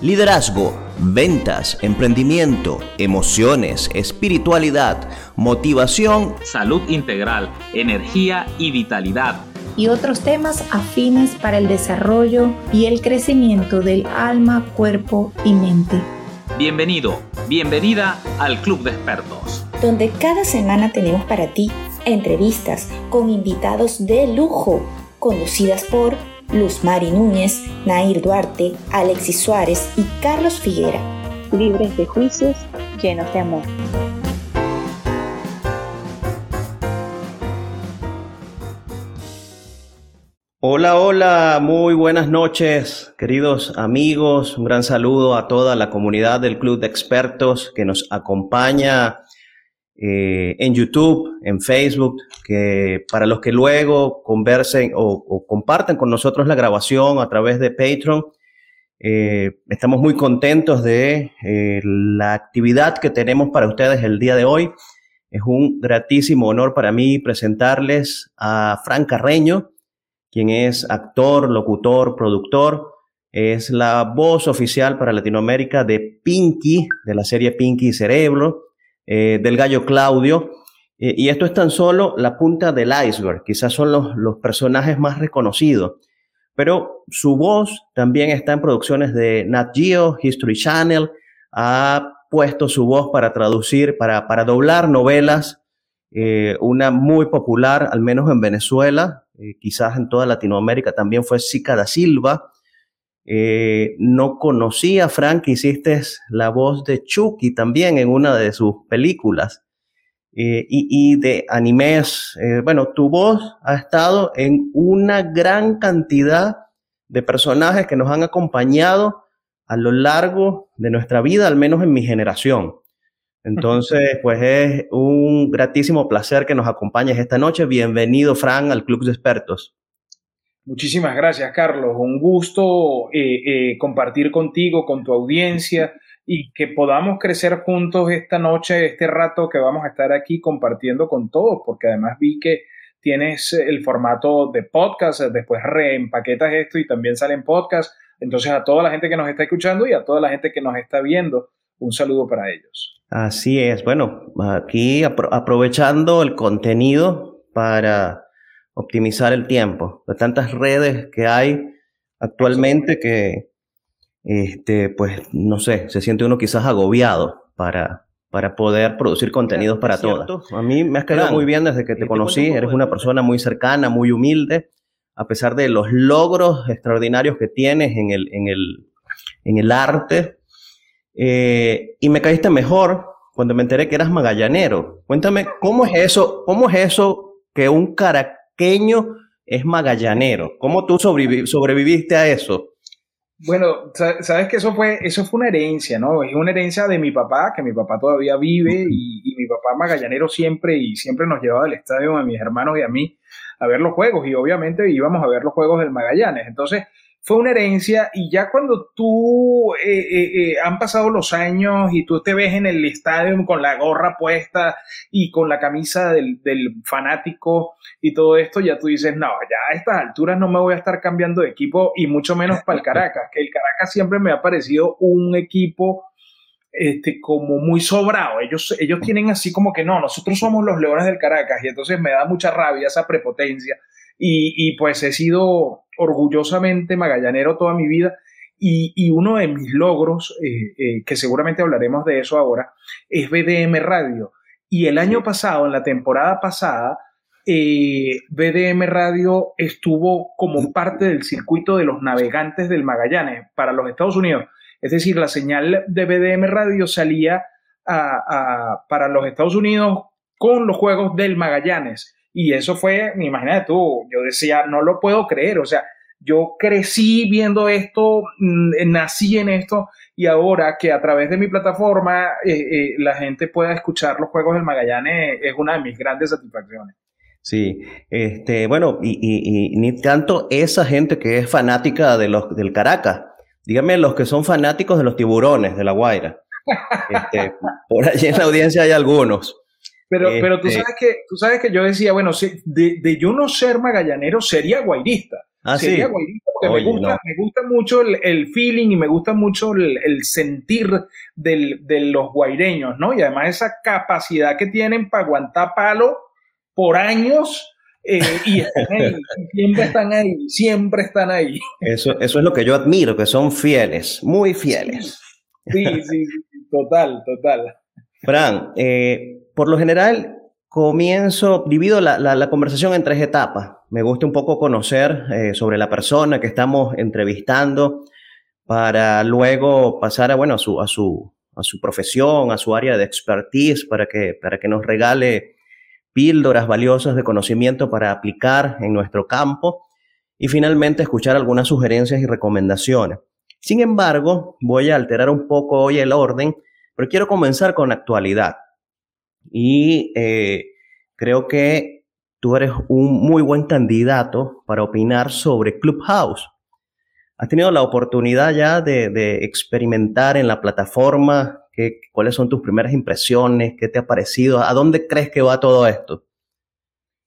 Liderazgo, ventas, emprendimiento, emociones, espiritualidad, motivación, salud integral, energía y vitalidad. Y otros temas afines para el desarrollo y el crecimiento del alma, cuerpo y mente. Bienvenido, bienvenida al Club de Expertos. Donde cada semana tenemos para ti entrevistas con invitados de lujo, conducidas por Luz Mari Núñez, Nair Duarte, Alexis Suárez y Carlos Figuera. Libres de juicios, llenos de amor. Hola, hola, muy buenas noches, queridos amigos. Un gran saludo a toda la comunidad del Club de Expertos que nos acompaña eh, en YouTube, en Facebook, que para los que luego conversen o, compartan con nosotros la grabación a través de Patreon, eh, estamos muy contentos de eh, la actividad que tenemos para ustedes el día de hoy. Es un gratísimo honor para mí presentarles a Fran Carreño, quien es actor, locutor, productor. Es la voz oficial para Latinoamérica de Pinky, de la serie Pinky Cerebro. Eh, del gallo Claudio. Eh, y esto es tan solo la punta del iceberg, quizás son los, los personajes más reconocidos. Pero su voz también está en producciones de Nat Geo, History Channel, ha puesto su voz para traducir, para, para doblar novelas, eh, una muy popular, al menos en Venezuela, quizás en toda Latinoamérica también fue Sica da Silva, eh, no conocía, Frank, hiciste la voz de Chucky también en una de sus películas. Eh, y, de animes, eh, bueno, tu voz ha estado en una gran cantidad de personajes que nos han acompañado a lo largo de nuestra vida, al menos en mi generación. Entonces, pues es un gratísimo placer que nos acompañes esta noche. Bienvenido, Frank, al Club de Expertos. Muchísimas gracias, Carlos. Un gusto eh, eh, compartir contigo, con tu audiencia y que podamos crecer juntos esta noche, este rato que vamos a estar aquí compartiendo con todos, porque además vi que tienes el formato de podcast, después reempaquetas esto y también salen podcast. Entonces a toda la gente que nos está escuchando y a toda la gente que nos está viendo, un saludo para ellos. Así es. Bueno, aquí aprovechando el contenido para optimizar el tiempo. De tantas redes que hay actualmente que, este, pues, no sé, se siente uno quizás agobiado para, para poder producir contenidos para todos. A mí me has quedado muy bien desde que te conocí. Eres una persona muy cercana, muy humilde, a pesar de los logros extraordinarios que tienes en el, en el, en el arte. Eh, y me caíste mejor cuando me enteré que eras magallanero. Cuéntame, ¿cómo es eso? ¿Cómo es eso que un carácter es magallanero. ¿Cómo tú sobreviviste a eso? Bueno, sabes que eso fue, eso fue una herencia, ¿no? Es una herencia de mi papá, que mi papá todavía vive y, y mi papá magallanero siempre y siempre nos llevaba al estadio a mis hermanos y a mí a ver los juegos y obviamente íbamos a ver los juegos del Magallanes. Entonces, fue una herencia y ya cuando tú eh, eh, eh, han pasado los años y tú te ves en el estadio con la gorra puesta y con la camisa del, del, fanático y todo esto, ya tú dices, no, ya a estas alturas no me voy a estar cambiando de equipo y mucho menos para el Caracas, que el Caracas siempre me ha parecido un equipo este, como muy sobrado. Ellos, ellos tienen así como que no, nosotros somos los Leones del Caracas y entonces me da mucha rabia esa prepotencia y, y pues he sido orgullosamente magallanero toda mi vida y, y uno de mis logros, eh, eh, que seguramente hablaremos de eso ahora, es BDM Radio. Y el año pasado, en la temporada pasada, eh, BDM Radio estuvo como parte del circuito de los navegantes del Magallanes para los Estados Unidos. Es decir, la señal de BDM Radio salía a, para los Estados Unidos con los Juegos del Magallanes. Y eso fue, imagínate tú, yo decía, no lo puedo creer, o sea, yo crecí viendo esto, mm, nací en esto y ahora que a través de mi plataforma eh, eh, la gente pueda escuchar los Juegos del Magallanes es una de mis grandes satisfacciones. Sí, este, bueno, y, ni tanto esa gente que es fanática de los, del Caracas, dígame los que son fanáticos de los tiburones de La Guaira. Este, por allí en la audiencia hay algunos. Pero, pero tú, este sabes que, tú sabes que yo decía, bueno, de, de yo no ser magallanero, sería guairista. Ah, sería guairista, me, gusta, me gusta mucho el, feeling y me gusta mucho el, sentir de los guaireños, ¿no? Y además esa capacidad que tienen para aguantar palo por años eh, y siempre están ahí, siempre están ahí. Eso, eso es lo que yo admiro, que son fieles, muy fieles. Sí, sí, sí, total, total. Fran, eh, por lo general comienzo, divido la, conversación en tres etapas. Me gusta un poco conocer eh, sobre la persona que estamos entrevistando para luego pasar a, bueno, a su, a su, a su profesión, a su área de expertise, para que, para que nos regale píldoras valiosas de conocimiento para aplicar en nuestro campo y finalmente escuchar algunas sugerencias y recomendaciones. Sin embargo, voy a alterar un poco hoy el orden, pero quiero comenzar con la actualidad. Y eh, creo que tú eres un muy buen candidato para opinar sobre Clubhouse. ¿Has tenido la oportunidad ya de, experimentar en la plataforma? ¿Qué, ¿Cuáles son tus primeras impresiones? ¿Qué te ha parecido? ¿A dónde crees que va todo esto?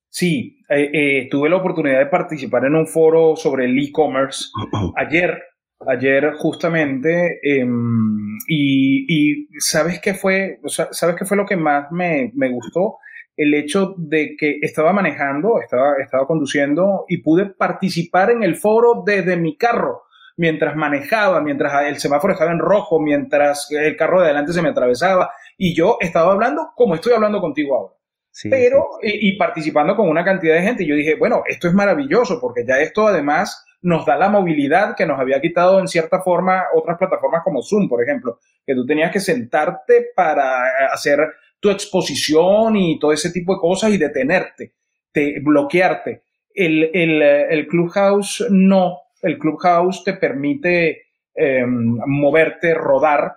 Sí, eh, eh, tuve la oportunidad de participar en un foro sobre el e-commerce ayer, ayer justamente, em, y, ¿sabes qué fue? ¿Sabes qué fue lo que más me, me gustó? el hecho de que estaba manejando, estaba, estaba conduciendo y pude participar en el foro desde mi carro mientras manejaba, mientras el semáforo estaba en rojo, mientras el carro de adelante se me atravesaba y yo estaba hablando como estoy hablando contigo ahora. Pero, Y, participando con una cantidad de gente. Y yo dije, bueno, esto es maravilloso porque ya esto además nos da la movilidad que nos había quitado en cierta forma otras plataformas como Zoom, por ejemplo, que tú tenías que sentarte para hacer tu exposición y todo ese tipo de cosas y detenerte, te, bloquearte. El, el, Clubhouse no, el Clubhouse te permite em, moverte, rodar,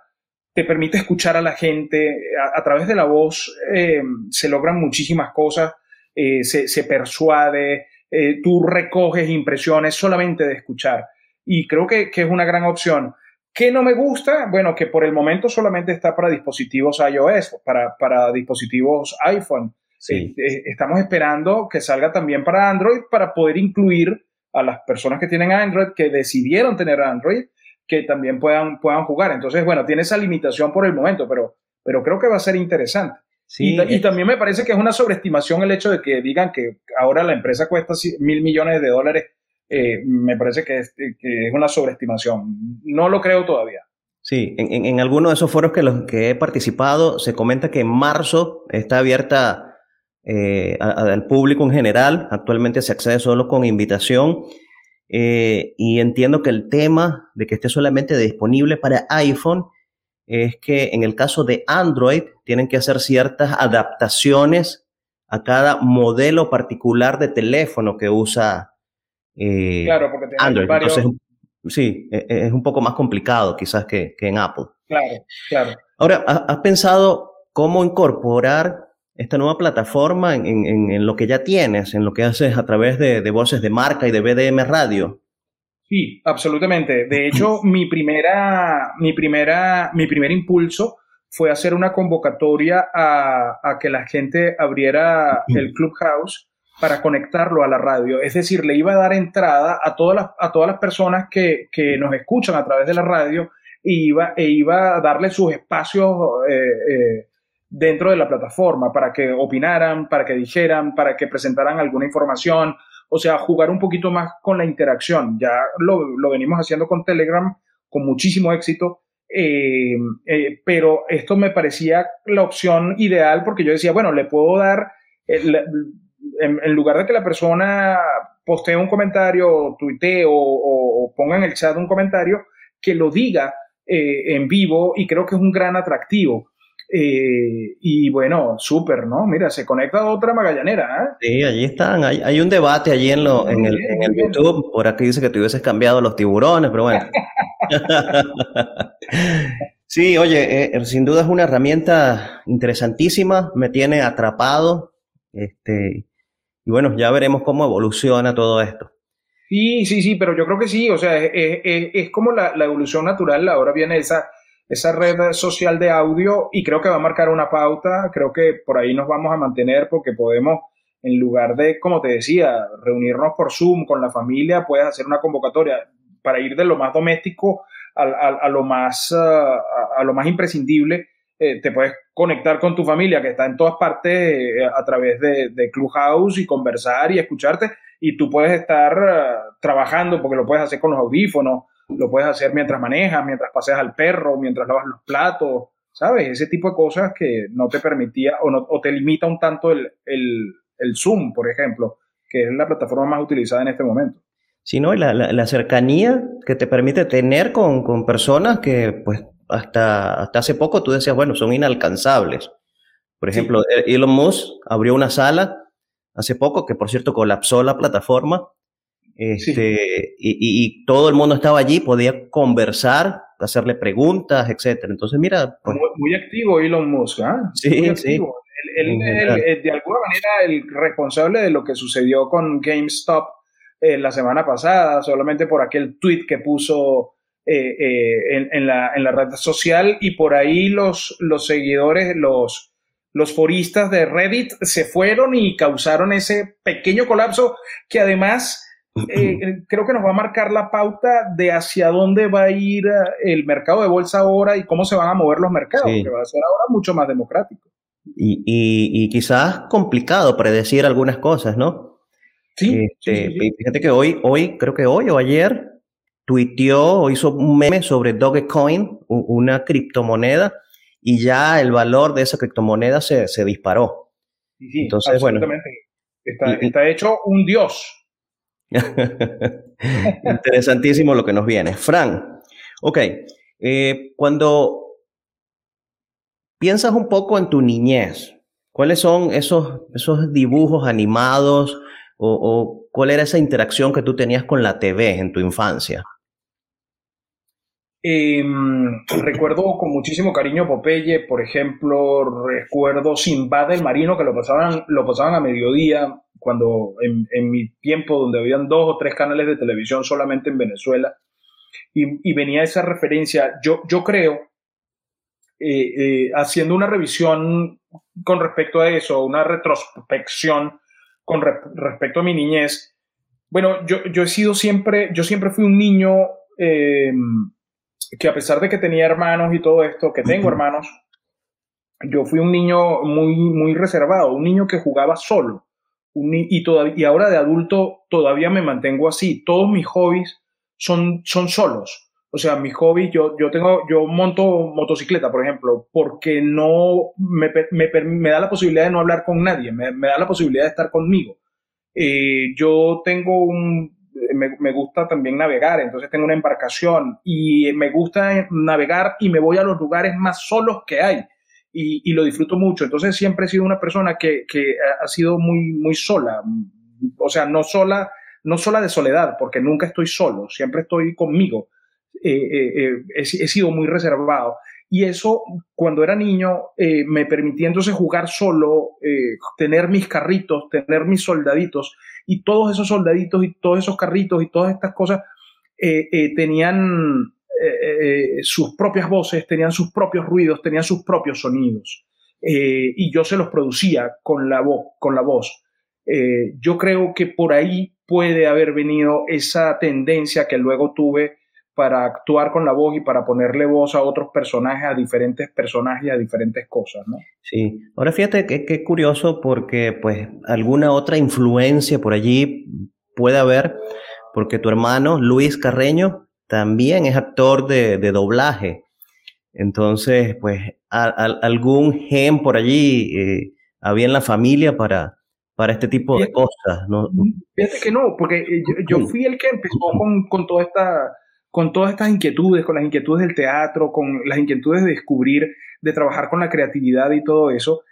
te permite escuchar a la gente, a, través de la voz em, se logran muchísimas cosas, eh, se, persuade, eh, tú recoges impresiones solamente de escuchar. Y creo que, que es una gran opción. ¿Qué no me gusta? Bueno, que por el momento solamente está para dispositivos iOS, para, para dispositivos iPhone. Sí. Eh, eh, estamos esperando que salga también para Android para poder incluir a las personas que tienen Android, que decidieron tener Android, que también puedan, puedan jugar. Entonces, bueno, tiene esa limitación por el momento, pero, pero creo que va a ser interesante. Sí, y, y, también me parece que es una sobreestimación el hecho de que digan que ahora la empresa cuesta mil millones de dólares eh, me parece que es, que es, una sobreestimación. No lo creo todavía. Sí, en, en, algunos de esos foros que los que he participado se comenta que en marzo está abierta eh, al público en general. Actualmente se accede solo con invitación. Eh, y entiendo que el tema de que esté solamente disponible para iPhone es que en el caso de Android tienen que hacer ciertas adaptaciones a cada modelo particular de teléfono que usa eh, claro, porque Android. Entonces, sí, e, e, es un poco más complicado quizás que, en Apple. Claro, claro. Ahora, ¿has pensado cómo incorporar esta nueva plataforma en, lo que ya tienes, en lo que haces a través de, voces de marca y de BDM Radio? Sí, absolutamente. De hecho, mi primera, mi primera, mi primer impulso fue hacer una convocatoria a, a que la gente abriera el Clubhouse para conectarlo a la radio. Es decir, le iba a dar entrada a todas las, a todas las personas que, que nos escuchan a través de la radio e iba, e iba a darle sus espacios eh, eh, dentro de la plataforma para que opinaran, para que dijeran, para que presentaran alguna información. O sea, jugar un poquito más con la interacción. Ya lo, lo venimos haciendo con Telegram con muchísimo éxito. Eh, pero esto me parecía la opción ideal porque yo decía, bueno, le puedo dar, en, lugar de que la persona postee un comentario, tuitee o, o, ponga en el chat un comentario, que lo diga eh, en vivo y creo que es un gran atractivo. Eh, y bueno, súper, ¿no? Mira, se conecta otra magallanera. ¿eh? Sí, allí están. Hay, hay un debate allí en, lo, en, el, en el YouTube. Por aquí dice que te hubieses cambiado los tiburones, pero bueno. sí, oye, sin duda es una herramienta interesantísima. Me tiene atrapado. Este, y bueno, ya veremos cómo evoluciona todo esto. Sí, sí, sí, pero yo creo que sí, o sea, es, como la, evolución natural, ahora viene esa, esa red social de audio y creo que va a marcar una pauta, creo que por ahí nos vamos a mantener porque podemos En lugar de, como te decía, reunirnos por Zoom con la familia, puedes hacer una convocatoria para ir de lo más doméstico a, lo, más, a, lo más imprescindible. Eh, te puedes conectar con tu familia que está en todas partes eh, a través de, de, Clubhouse y conversar y escucharte y tú puedes estar ah, trabajando porque lo puedes hacer con los audífonos, lo puedes hacer mientras manejas, mientras paseas al perro, mientras lavas los platos, ¿sabes? Ese tipo de cosas que no te permitía o, no, o te limita un tanto el, el, el Zoom, por ejemplo, que es la plataforma más utilizada en este momento sino la, la, cercanía que te permite tener con, con, personas que, pues, hasta, hasta hace poco tú decías, bueno, son inalcanzables. Por ejemplo, Elon Musk abrió una sala hace poco, que por cierto colapsó la plataforma, este, y, y, todo el mundo estaba allí, podía conversar, hacerle preguntas, etcétera. Entonces, mira. Pues muy, activo Elon Musk, ¿ah? Sí, sí. Él, él, de alguna manera, el responsable de lo que sucedió con GameStop eh, la semana pasada, solamente por aquel tweet que puso eh, eh, en, la, en, la, red social y por ahí los, los seguidores, los, los foristas de Reddit se fueron y causaron ese pequeño colapso que además creo que nos va a marcar la pauta de hacia dónde va a ir el mercado de bolsa ahora y cómo se van a mover los mercados, que va a ser ahora mucho más democrático. Y, y, y quizás complicado predecir algunas cosas, ¿no? Este, sí, Fíjate que hoy, hoy, creo que hoy o ayer, tuiteó o hizo un meme sobre Dogecoin, una criptomoneda, y ya el valor de esa criptomoneda se, se disparó. Sí, Entonces, bueno. Está, está hecho un dios. Interesantísimo lo que nos viene. Fran, ok, eh, cuando piensas un poco en tu niñez, ¿cuáles son esos, esos dibujos animados o, cuál era esa interacción que tú tenías con la TV en tu infancia? Em, recuerdo con muchísimo cariño Popeye, por ejemplo, recuerdo Sinbad el Marino, que lo pasaban, lo pasaban a mediodía, cuando en, mi tiempo, donde habían dos o tres canales de televisión solamente en Venezuela, y, venía esa referencia. Yo, yo creo, eh, eh, haciendo una revisión con respecto a eso, una retrospección, con respecto a mi niñez, bueno, yo, yo, he sido siempre, yo siempre fui un niño em, que a pesar de que tenía hermanos y todo esto, que tengo hermanos, yo fui un niño muy, muy reservado, un niño que jugaba solo. Y, y ahora de adulto todavía me mantengo así. Todos mis hobbies son, son solos. O sea, mis hobbies, yo, yo tengo, yo monto motocicleta, por ejemplo, porque no me, me, me da la posibilidad de no hablar con nadie, me, me da la posibilidad de estar conmigo. Eh, yo tengo un, me, me, gusta también navegar, entonces tengo una embarcación y me gusta navegar y me voy a los lugares más solos que hay y, y lo disfruto mucho. Entonces siempre he sido una persona que, que ha sido muy, muy sola, o sea, no sola, no sola de soledad, porque nunca estoy solo, siempre estoy conmigo eh, eh, eh, he, sido muy reservado. Y eso, cuando era niño, me permitía entonces jugar solo, tener mis carritos, tener mis soldaditos, y todos esos soldaditos y todos esos carritos y todas estas cosas tenían sus propias voces, tenían sus propios ruidos, tenían sus propios sonidos. y yo se los producía con la, voz con la voz. yo creo que por ahí puede haber venido esa tendencia que luego tuve para actuar con la voz y para ponerle voz a otros personajes, a diferentes personajes a diferentes cosas, ¿no? Sí. Ahora fíjate que, qué curioso porque pues alguna otra influencia por allí puede haber, porque tu hermano Luis Carreño también es actor de, doblaje. Entonces, pues algún gen por allí eh, había en la familia para, para este tipo de cosas, ¿no? Fíjate que no, porque eh, yo, fui el que empezó con, con toda esta con todas estas inquietudes, con las inquietudes del teatro, con las inquietudes de descubrir, de trabajar con la creatividad y todo eso.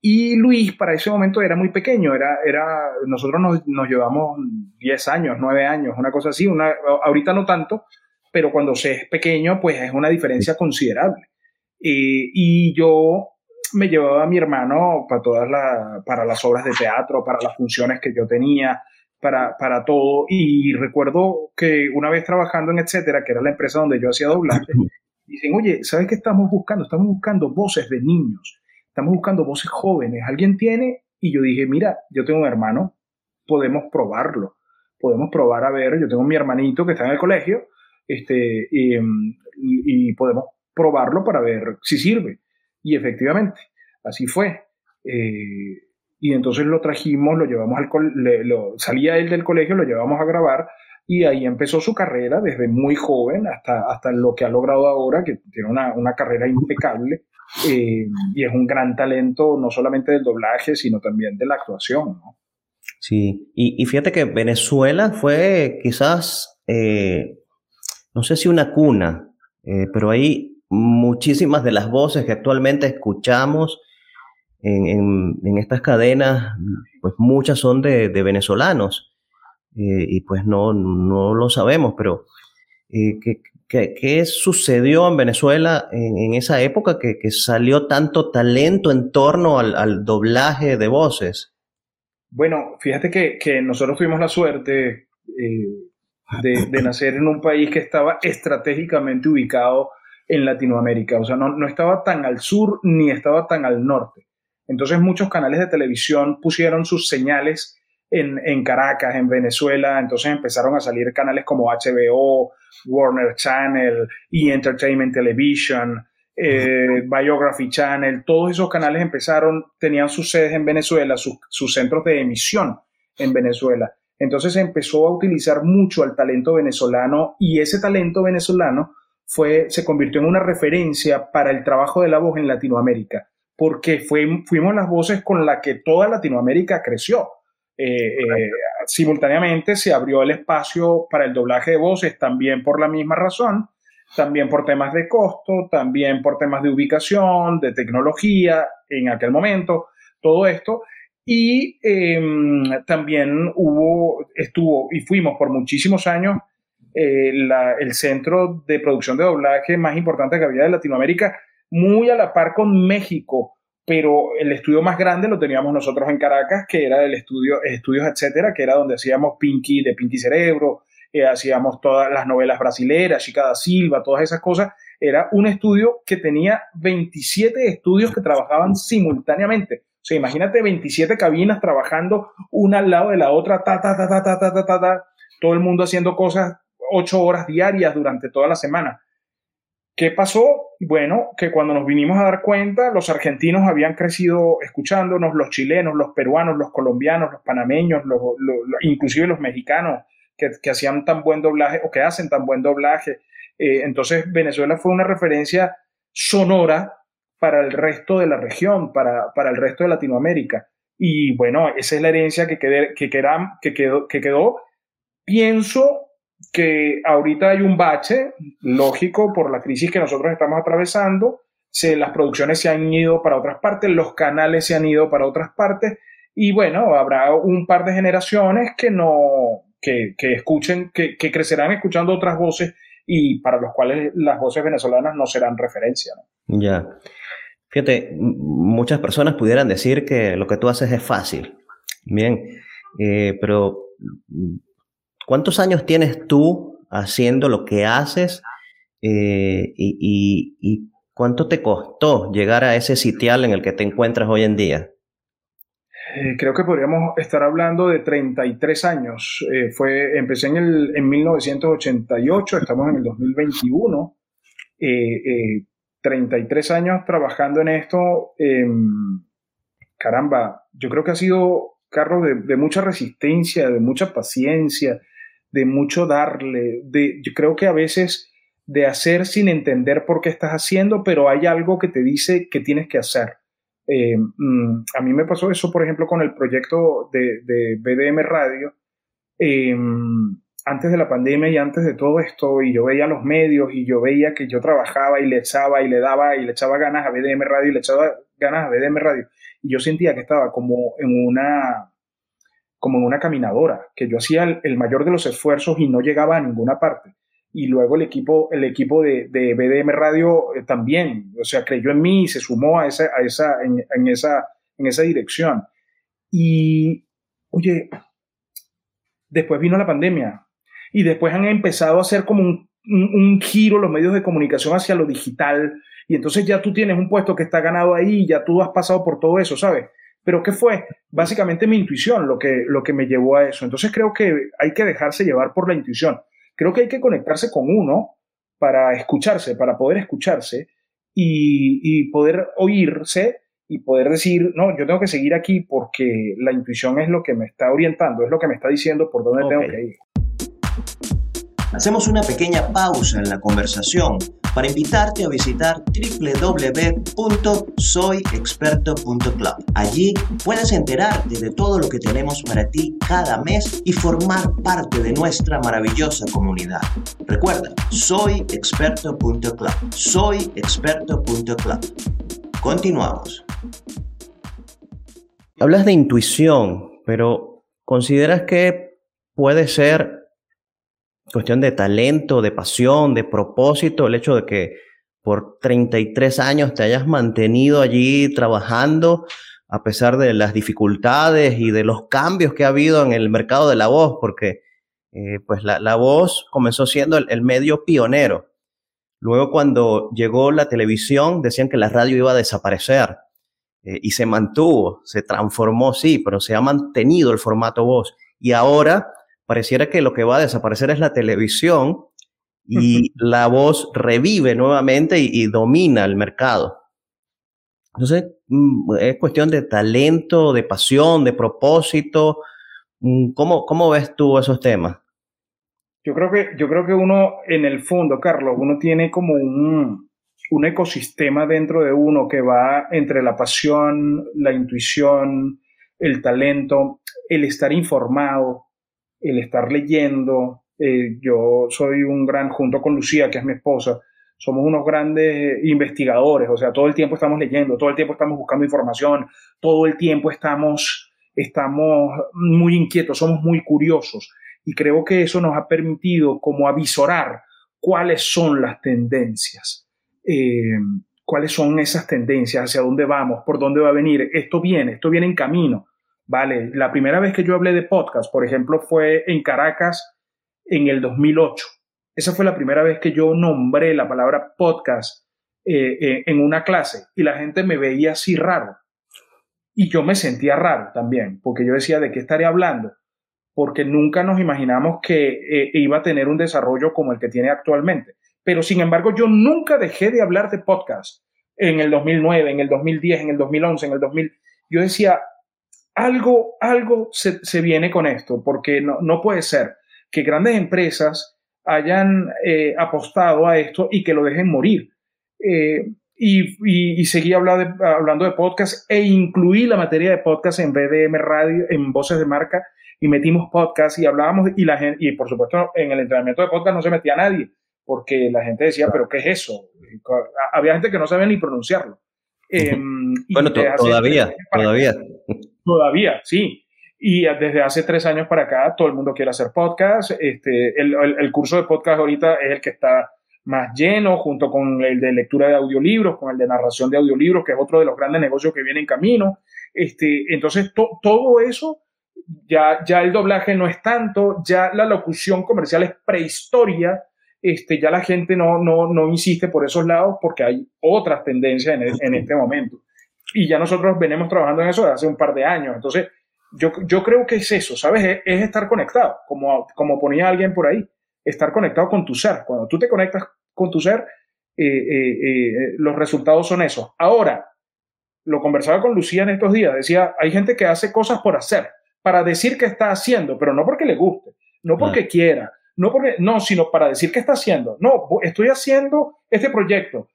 Y Luis para ese momento era muy pequeño, era, era, nosotros nos, nos llevamos 10 años, 9 años, una cosa así, una, ahorita no tanto, pero cuando se es pequeño, pues es una diferencia considerable. y yo me llevaba a mi hermano para todas las, para las obras de teatro, para las funciones que yo tenía, para, para todo. Y recuerdo que una vez trabajando en Etcétera, que era la empresa donde yo hacía doblaje, dicen, oye, ¿sabes qué estamos buscando? Estamos buscando voces de niños, estamos buscando voces jóvenes. ¿Alguien tiene? Y yo dije, mira, yo tengo un hermano, podemos probarlo, podemos probar a ver, yo tengo mi hermanito que está en el colegio, este, y, podemos probarlo para ver si sirve. Y efectivamente, así fue. Eh, y entonces lo trajimos, lo llevamos al lo, salía él del colegio, lo llevamos a grabar y ahí empezó su carrera desde muy joven hasta, hasta lo que ha logrado ahora, que tiene una, una carrera impecable eh, y es un gran talento no solamente del doblaje, sino también de la actuación. Sí, y, fíjate que Venezuela fue quizás, eh, no sé si una cuna, eh, pero hay muchísimas de las voces que actualmente escuchamos en, estas cadenas, pues muchas son de, venezolanos. Eh, y pues no, no lo sabemos, pero eh, ¿qué, qué, sucedió en Venezuela en, esa época que, que, salió tanto talento en torno al, al doblaje de voces? Bueno, fíjate que, que nosotros tuvimos la suerte eh, de, nacer en un país que estaba estratégicamente ubicado en Latinoamérica, o sea, no, no estaba tan al sur ni estaba tan al norte. Entonces muchos canales de televisión pusieron sus señales en, Caracas, en Venezuela, entonces empezaron a salir canales como HBO, Warner Channel, E! Entertainment Television, eh, Biography Channel, todos esos canales empezaron, tenían sus sedes en Venezuela, sus centros de emisión en Venezuela. Entonces empezó a utilizar mucho al talento venezolano y ese talento venezolano fue, se convirtió en una referencia para el trabajo de la voz en Latinoamérica, porque fuimos las voces con las que toda Latinoamérica creció. Eh, eh, simultáneamente se abrió el espacio para el doblaje de voces también por la misma razón, también por temas de costo, también por temas de ubicación, de tecnología en aquel momento, todo esto. Y em, también hubo, estuvo y fuimos por muchísimos años eh, el centro de producción de doblaje más importante que había de Latinoamérica, muy a la par con México pero el estudio más grande lo teníamos nosotros en Caracas, que era el estudio, Estudios Etcétera, que era donde hacíamos Pinky de Pinky Cerebro, eh, hacíamos todas las novelas brasileras, Chica da Silva, todas esas cosas. Era un estudio que tenía 27 estudios que trabajaban simultáneamente. O imagínate 27 cabinas trabajando una al lado de la otra, ta, ta, ta, ta, ta, ta, ta, ta, todo el mundo haciendo cosas ocho horas diarias durante toda la semana. ¿Qué pasó? Bueno, que cuando nos vinimos a dar cuenta, los argentinos habían crecido escuchándonos, los chilenos, los peruanos, los colombianos, los panameños, los, inclusive los mexicanos que, hacían tan buen doblaje o que hacen tan buen doblaje. Eh, entonces Venezuela fue una referencia sonora para el resto de la región, para, para el resto de Latinoamérica. Y bueno, esa es la herencia que, que, que, quedó, que quedó. Pienso que ahorita hay un bache, lógico, por la crisis que nosotros estamos atravesando, se, las producciones se han ido para otras partes, los canales se han ido para otras partes, y bueno, habrá un par de generaciones que no, que, que escuchen, que, que, crecerán escuchando otras voces y para los cuales las voces venezolanas no serán referencia. Ya. Fíjate, muchas personas pudieran decir que lo que tú haces es fácil. Bien, eh, pero ¿Cuántos años tienes tú haciendo lo que haces eh, y, cuánto te costó llegar a ese sitial en el que te encuentras hoy en día? Eh, creo que podríamos estar hablando de 33 años. Fue, empecé en, el, en 1988, estamos en el 2021. 33 años trabajando en esto. Em, caramba, yo creo que ha sido, Carlos, de mucha resistencia, de mucha paciencia, de mucho darle, de, yo creo que a veces de hacer sin entender por qué estás haciendo, pero hay algo que te dice que tienes que hacer. Eh, mm, a mí me pasó eso, por ejemplo, con el proyecto de, de BDM Radio. Eh, antes de la pandemia y antes de todo esto, y yo veía los medios y yo veía que yo trabajaba y le echaba y le daba y le echaba ganas a BDM Radio y le echaba ganas a BDM Radio. Y yo sentía que estaba como en una, como en una caminadora, que yo hacía el, mayor de los esfuerzos y no llegaba a ninguna parte. Y luego el equipo, el equipo de, de BDM Radio eh, también, o sea, creyó en mí y se sumó a esa, a esa, en, esa, en esa dirección. Y, oye, después vino la pandemia y después han empezado a hacer como un, un, giro los medios de comunicación hacia lo digital y entonces ya tú tienes un puesto que está ganado ahí, ya tú has pasado por todo eso, ¿sabes? Pero ¿qué fue? Básicamente mi intuición lo que, lo que me llevó a eso. Entonces creo que hay que dejarse llevar por la intuición. Creo que hay que conectarse con uno para escucharse, para poder escucharse y, y poder oírse y poder decir, no, yo tengo que seguir aquí porque la intuición es lo que me está orientando, es lo que me está diciendo por dónde tengo que ir. Hacemos una pequeña pausa en la conversación para invitarte a visitar www.soyexperto.club. Allí puedes enterarte de todo lo que tenemos para ti cada mes y formar parte de nuestra maravillosa comunidad. Recuerda, soyexperto.club. Soyexperto.club. Continuamos. Hablas de intuición, pero ¿consideras que puede ser cuestión de talento, de pasión, de propósito, el hecho de que por 33 años te hayas mantenido allí trabajando a pesar de las dificultades y de los cambios que ha habido en el mercado de la voz, porque eh, pues la, voz comenzó siendo el, medio pionero. Luego cuando llegó la televisión decían que la radio iba a desaparecer eh, y se mantuvo, se transformó, sí, pero se ha mantenido el formato voz. Y ahora pareciera que lo que va a desaparecer es la televisión y la voz revive nuevamente y, domina el mercado. Entonces, mm, es cuestión de talento, de pasión, de propósito. Mm, ¿Cómo, cómo ves tú esos temas? Yo creo que, yo creo que uno, en el fondo, Carlos, uno tiene como un, un ecosistema dentro de uno que va entre la pasión, la intuición, el talento, el estar informado, el estar leyendo. Eh, yo soy un gran, junto con Lucía, que es mi esposa, somos unos grandes investigadores, o sea, todo el tiempo estamos leyendo, todo el tiempo estamos buscando información, todo el tiempo estamos, estamos muy inquietos, somos muy curiosos y creo que eso nos ha permitido como avisorar cuáles son las tendencias, eh, cuáles son esas tendencias, hacia dónde vamos, por dónde va a venir, esto viene, esto viene en camino. Vale, la primera vez que yo hablé de podcast, por ejemplo, fue en Caracas en el 2008. Esa fue la primera vez que yo nombré la palabra podcast eh, eh, en una clase y la gente me veía así raro. Y yo me sentía raro también, porque yo decía, ¿de qué estaré hablando? Porque nunca nos imaginamos que eh, iba a tener un desarrollo como el que tiene actualmente. Pero sin embargo, yo nunca dejé de hablar de podcast en el 2009, en el 2010, en el 2011, en el 2000. Yo decía, algo, algo se, viene con esto, porque no, puede ser que grandes empresas hayan eh, apostado a esto y que lo dejen morir. Eh, y, seguí hablando de, hablando de podcast e incluí la materia de podcast en BDM Radio, en Voces de Marca, y metimos podcast y hablábamos, y la gente, y por supuesto en el entrenamiento de podcast no se metía nadie, porque la gente decía, pero ¿qué es eso? Había gente que no sabía ni pronunciarlo. Em, bueno, todavía, todavía. Todavía, sí. Y desde hace tres años para acá todo el mundo quiere hacer podcast. Este, el, curso de podcast ahorita es el que está más lleno, junto con el de lectura de audiolibros, con el de narración de audiolibros, que es otro de los grandes negocios que viene en camino. Este, entonces, todo eso, ya, ya el doblaje no es tanto, ya la locución comercial es prehistoria, este, ya la gente no, no, no insiste por esos lados porque hay otras tendencias en, en este momento y ya nosotros venimos trabajando en eso desde hace un par de años. Entonces, yo, yo creo que es eso, ¿sabes? Es, estar conectado, como, como ponía alguien por ahí, estar conectado con tu ser. Cuando tú te conectas con tu ser, eh, eh, eh, los resultados son esos. Ahora, lo conversaba con Lucía en estos días, decía, hay gente que hace cosas por hacer, para decir que está haciendo, pero no porque le guste, no porque quiera, no porque, no, sino para decir que está haciendo. No, estoy haciendo este proyecto,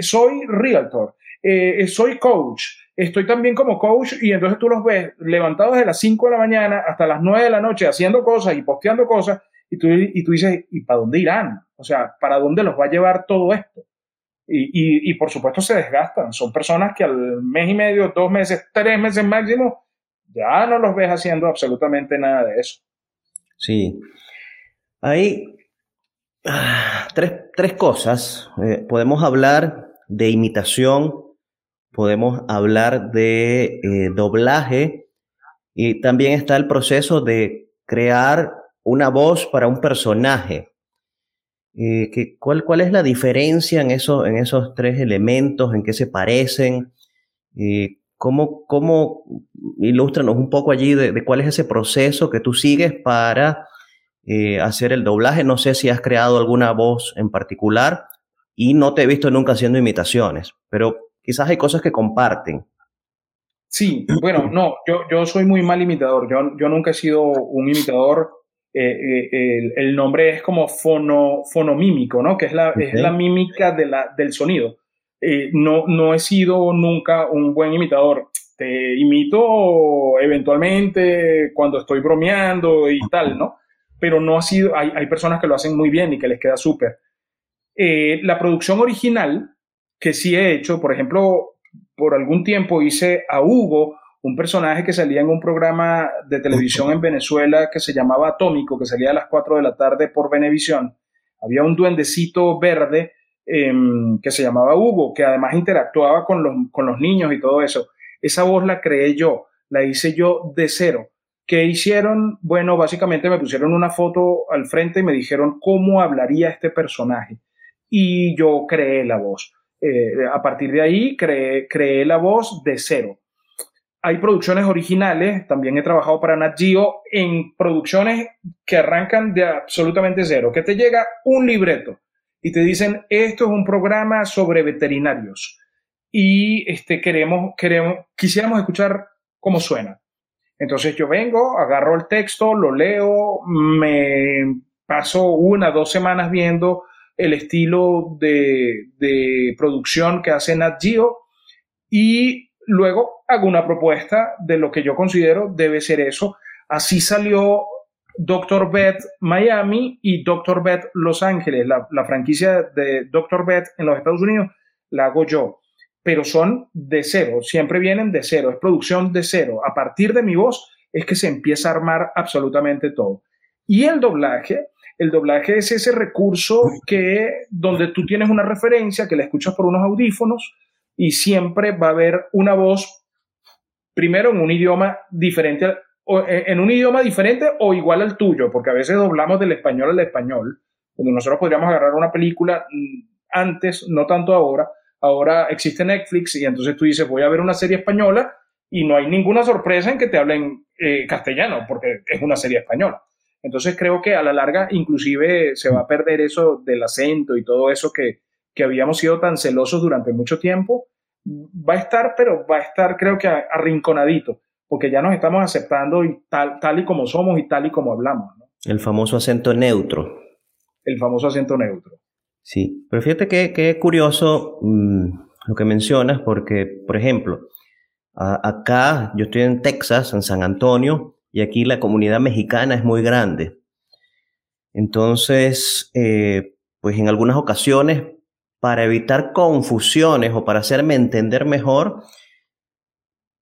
soy realtor, eh, eh, soy coach, estoy también como coach y entonces tú los ves levantados de las 5 de la mañana hasta las 9 de la noche haciendo cosas y posteando cosas y tú, y tú dices, ¿y para dónde irán? O sea, ¿para dónde los va a llevar todo esto? Y, y, por supuesto se desgastan. Son personas que al mes y medio, dos meses, tres meses máximo, ya no los ves haciendo absolutamente nada de eso. Sí. Hay ah, tres, tres, cosas. Eh, podemos hablar de imitación, podemos hablar de eh, doblaje y también está el proceso de crear una voz para un personaje. Eh, ¿cuál, ¿Cuál es la diferencia en, eso, en esos tres elementos? ¿En qué se parecen? ¿cómo, cómo ilústranos un poco allí de, cuál es ese proceso que tú sigues para eh, hacer el doblaje? No sé si has creado alguna voz en particular y no te he visto nunca haciendo imitaciones, pero quizás hay cosas que comparten. Sí, bueno, no, yo, yo soy muy mal imitador, yo, yo nunca he sido un imitador, eh, eh, el, nombre es como fono, fonomímico, ¿no? Que es la, es la mímica de la, del sonido. Eh, no, no he sido nunca un buen imitador. Te imito eventualmente cuando estoy bromeando y tal, ¿no? Pero no ha sido, hay, hay personas que lo hacen muy bien y que les queda súper. la producción original que sí he hecho, por ejemplo, por algún tiempo hice a Hugo, un personaje que salía en un programa de televisión en Venezuela que se llamaba Atómico, que salía a las 4 de la tarde por Venevisión. Había un duendecito verde em, que se llamaba Hugo, que además interactuaba con los, con los niños y todo eso. Esa voz la creé yo, la hice yo de cero. ¿Qué hicieron? Bueno, básicamente me pusieron una foto al frente y me dijeron cómo hablaría este personaje. Y yo creé la voz. Eh, a partir de ahí creé, la voz de cero. Hay producciones originales, también he trabajado para Nat Geo en producciones que arrancan de absolutamente cero, que te llega un libreto y te dicen, esto es un programa sobre veterinarios y este, queremos, queremos, quisiéramos escuchar cómo suena. Entonces yo vengo, agarro el texto, lo leo, me paso una, dos semanas viendo el estilo de, producción que hace Nat Geo y luego hago una propuesta de lo que yo considero debe ser eso. Así salió Doctor Beth Miami y Doctor Beth Los Ángeles. La, la franquicia de Doctor Beth en los Estados Unidos la hago yo, pero son de cero, siempre vienen de cero, es producción de cero. A partir de mi voz es que se empieza a armar absolutamente todo. Y el doblaje el doblaje es ese recurso que donde tú tienes una referencia que la escuchas por unos audífonos y siempre va a haber una voz primero en un idioma diferente o eh, en un idioma diferente o igual al tuyo, porque a veces doblamos del español al español. Cuando nosotros podríamos agarrar una película mm, antes, no tanto ahora, ahora existe Netflix y entonces tú dices, voy a ver una serie española y no hay ninguna sorpresa en que te hablen eh, castellano, porque es una serie española. Entonces creo que a la larga inclusive se va a perder eso del acento y todo eso que, habíamos sido tan celosos durante mucho tiempo. Va a estar, pero va a estar creo que arrinconadito, porque ya nos estamos aceptando y tal, tal y como somos y tal y como hablamos. El famoso acento neutro. El famoso acento neutro. Sí, pero fíjate que, que curioso mm, lo que mencionas, porque, por ejemplo, acá yo estoy en Texas, en San Antonio, y aquí la comunidad mexicana es muy grande. Entonces, eh, pues en algunas ocasiones, para evitar confusiones o para hacerme entender mejor,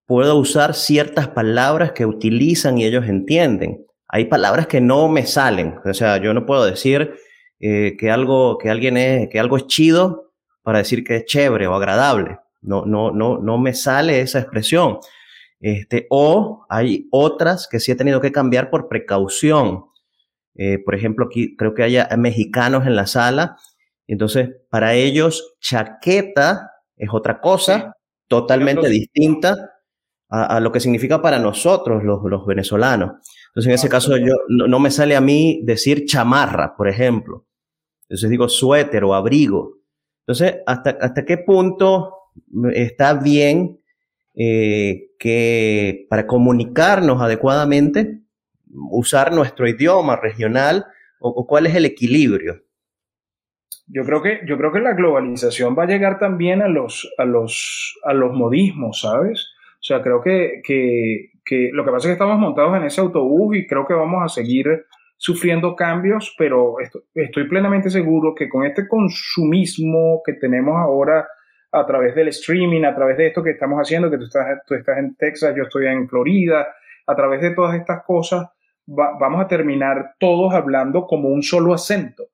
puedo usar ciertas palabras que utilizan y ellos entienden. Hay palabras que no me salen, o sea, yo no puedo decir eh, que algo que alguien es que algo es chido para decir que es chévere o agradable. No, no, no, no me sale esa expresión. Este, o hay otras que sí he tenido que cambiar por precaución. Eh, por ejemplo, aquí creo que haya mexicanos en la sala. Entonces, para ellos, chaqueta es otra cosa totalmente distinta a, lo que significa para nosotros, los, venezolanos. Entonces, en ese caso, yo, no, me sale a mí decir chamarra, por ejemplo. Entonces digo suéter o abrigo. Entonces, ¿hasta, hasta qué punto está bien eh, que para comunicarnos adecuadamente, usar nuestro idioma regional o, cuál es el equilibrio? Yo creo que, yo creo que la globalización va a llegar también a los, a los, a los modismos, ¿sabes? O sea, creo que, que, lo que pasa es que estamos montados en ese autobús y creo que vamos a seguir sufriendo cambios, pero estoy plenamente seguro que con este consumismo que tenemos ahora a través del streaming, a través de esto que estamos haciendo, que tú estás, tú estás en Texas, yo estoy en Florida, a través de todas estas cosas, vamos a terminar todos hablando como un solo acento.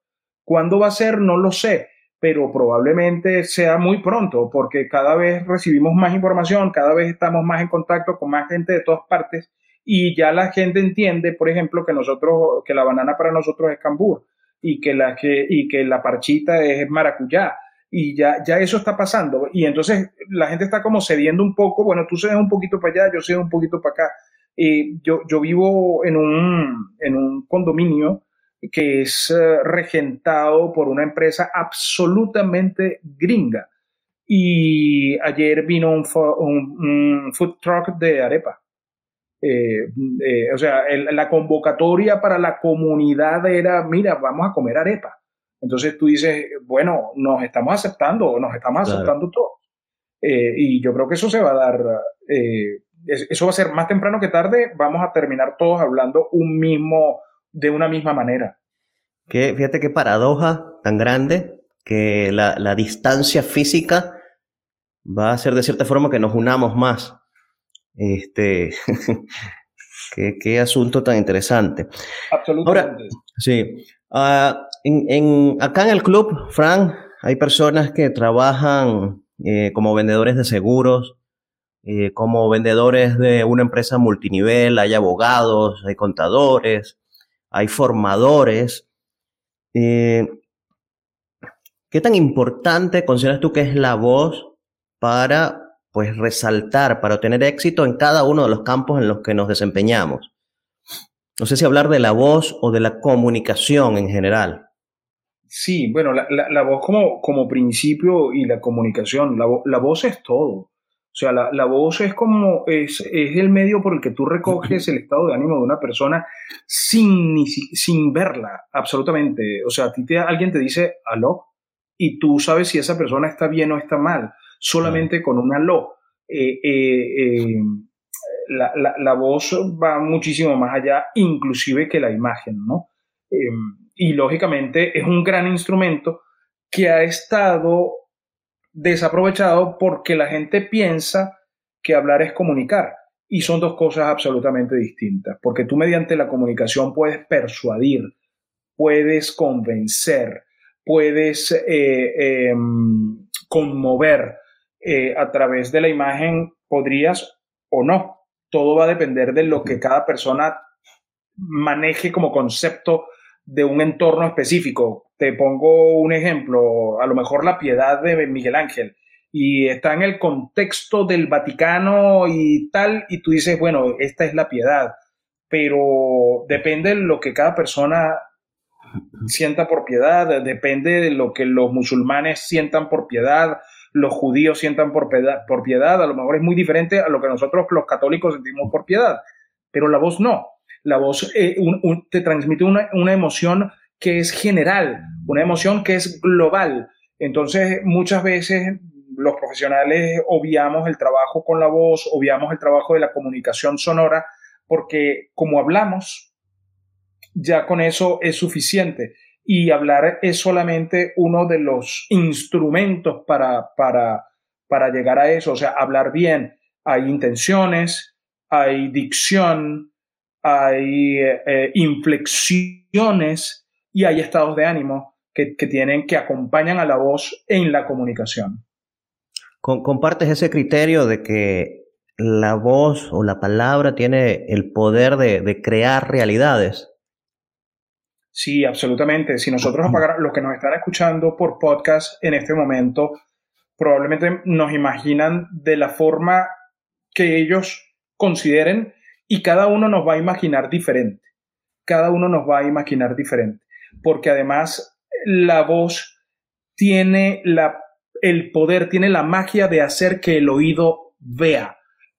¿Cuándo va a ser? No lo sé, pero probablemente sea muy pronto, porque cada vez recibimos más información, cada vez estamos más en contacto con más gente de todas partes y ya la gente entiende, por ejemplo, que nosotros, que la banana para nosotros es cambur y que la, que, y que la parchita es maracuyá y ya, ya eso está pasando. Y entonces la gente está como cediendo un poco, bueno, tú cedes un poquito para allá, yo cedo un poquito para acá. Eh, yo, yo vivo en un, en un condominio que es eh, regentado por una empresa absolutamente gringa. Y ayer vino un, un, food truck de arepa. Eh, eh, o sea, la convocatoria para la comunidad era, mira, vamos a comer arepa. Entonces tú dices, bueno, nos estamos aceptando, nos estamos aceptando todos. y yo creo que eso se va a dar, eso va a ser más temprano que tarde, vamos a terminar todos hablando un mismo, de una misma manera. Que, fíjate qué paradoja tan grande que la, distancia física va a hacer de cierta forma que nos unamos más. Este, qué, asunto tan interesante. Absolutamente. sí. Ah, acá en el club, Frank, hay personas que trabajan eh, como vendedores de seguros, eh, como vendedores de una empresa multinivel, hay abogados, hay contadores, hay formadores. Eh, ¿Qué tan importante consideras tú que es la voz para pues resaltar, para obtener éxito en cada uno de los campos en los que nos desempeñamos? No sé si hablar de la voz o de la comunicación en general. Sí, bueno, la, voz como, como principio y la comunicación, la voz es todo. O sea, la, voz es como, es, el medio por el que tú recoges el estado de ánimo de una persona sin, sin verla, absolutamente. O sea, a ti te, alguien te dice aló y tú sabes si esa persona está bien o está mal, solamente con un aló. Eh, eh, eh, la, la, voz va muchísimo más allá, inclusive que la imagen, ¿no? Y lógicamente es un gran instrumento que ha estado desaprovechado porque la gente piensa que hablar es comunicar. Y son dos cosas absolutamente distintas, porque tú mediante la comunicación puedes persuadir, puedes convencer, puedes eh, em, conmover eh, a través de la imagen, podrías o no. Todo va a depender de lo que cada persona maneje como concepto de un entorno específico. Te pongo un ejemplo, a lo mejor la piedad de Miguel Ángel y está en el contexto del Vaticano y tal, y tú dices, bueno, esta es la piedad, pero depende de lo que cada persona sienta por piedad, depende de lo que los musulmanes sientan por piedad, los judíos sientan por piedad, por piedad, a lo mejor es muy diferente a lo que nosotros los católicos sentimos por piedad, pero la voz no la voz eh, te transmite una, emoción que es general, una emoción que es global. Entonces, muchas veces los profesionales obviamos el trabajo con la voz, obviamos el trabajo de la comunicación sonora, porque como hablamos, ya con eso es suficiente. Y hablar es solamente uno de los instrumentos para, para, para llegar a eso. O sea, hablar bien. Hay intenciones, hay dicción, hay eh, inflexiones y hay estados de ánimo que, tienen, que acompañan a la voz en la comunicación. ¿Compartes ese criterio de que la voz o la palabra tiene el poder de, crear realidades? Sí, absolutamente. Si nosotros apagáramos, los que nos están escuchando por podcast en este momento, probablemente nos imaginan de la forma que ellos consideren y cada uno nos va a imaginar diferente. Cada uno nos va a imaginar diferente. Porque además la voz tiene la, el poder, tiene la magia de hacer que el oído vea,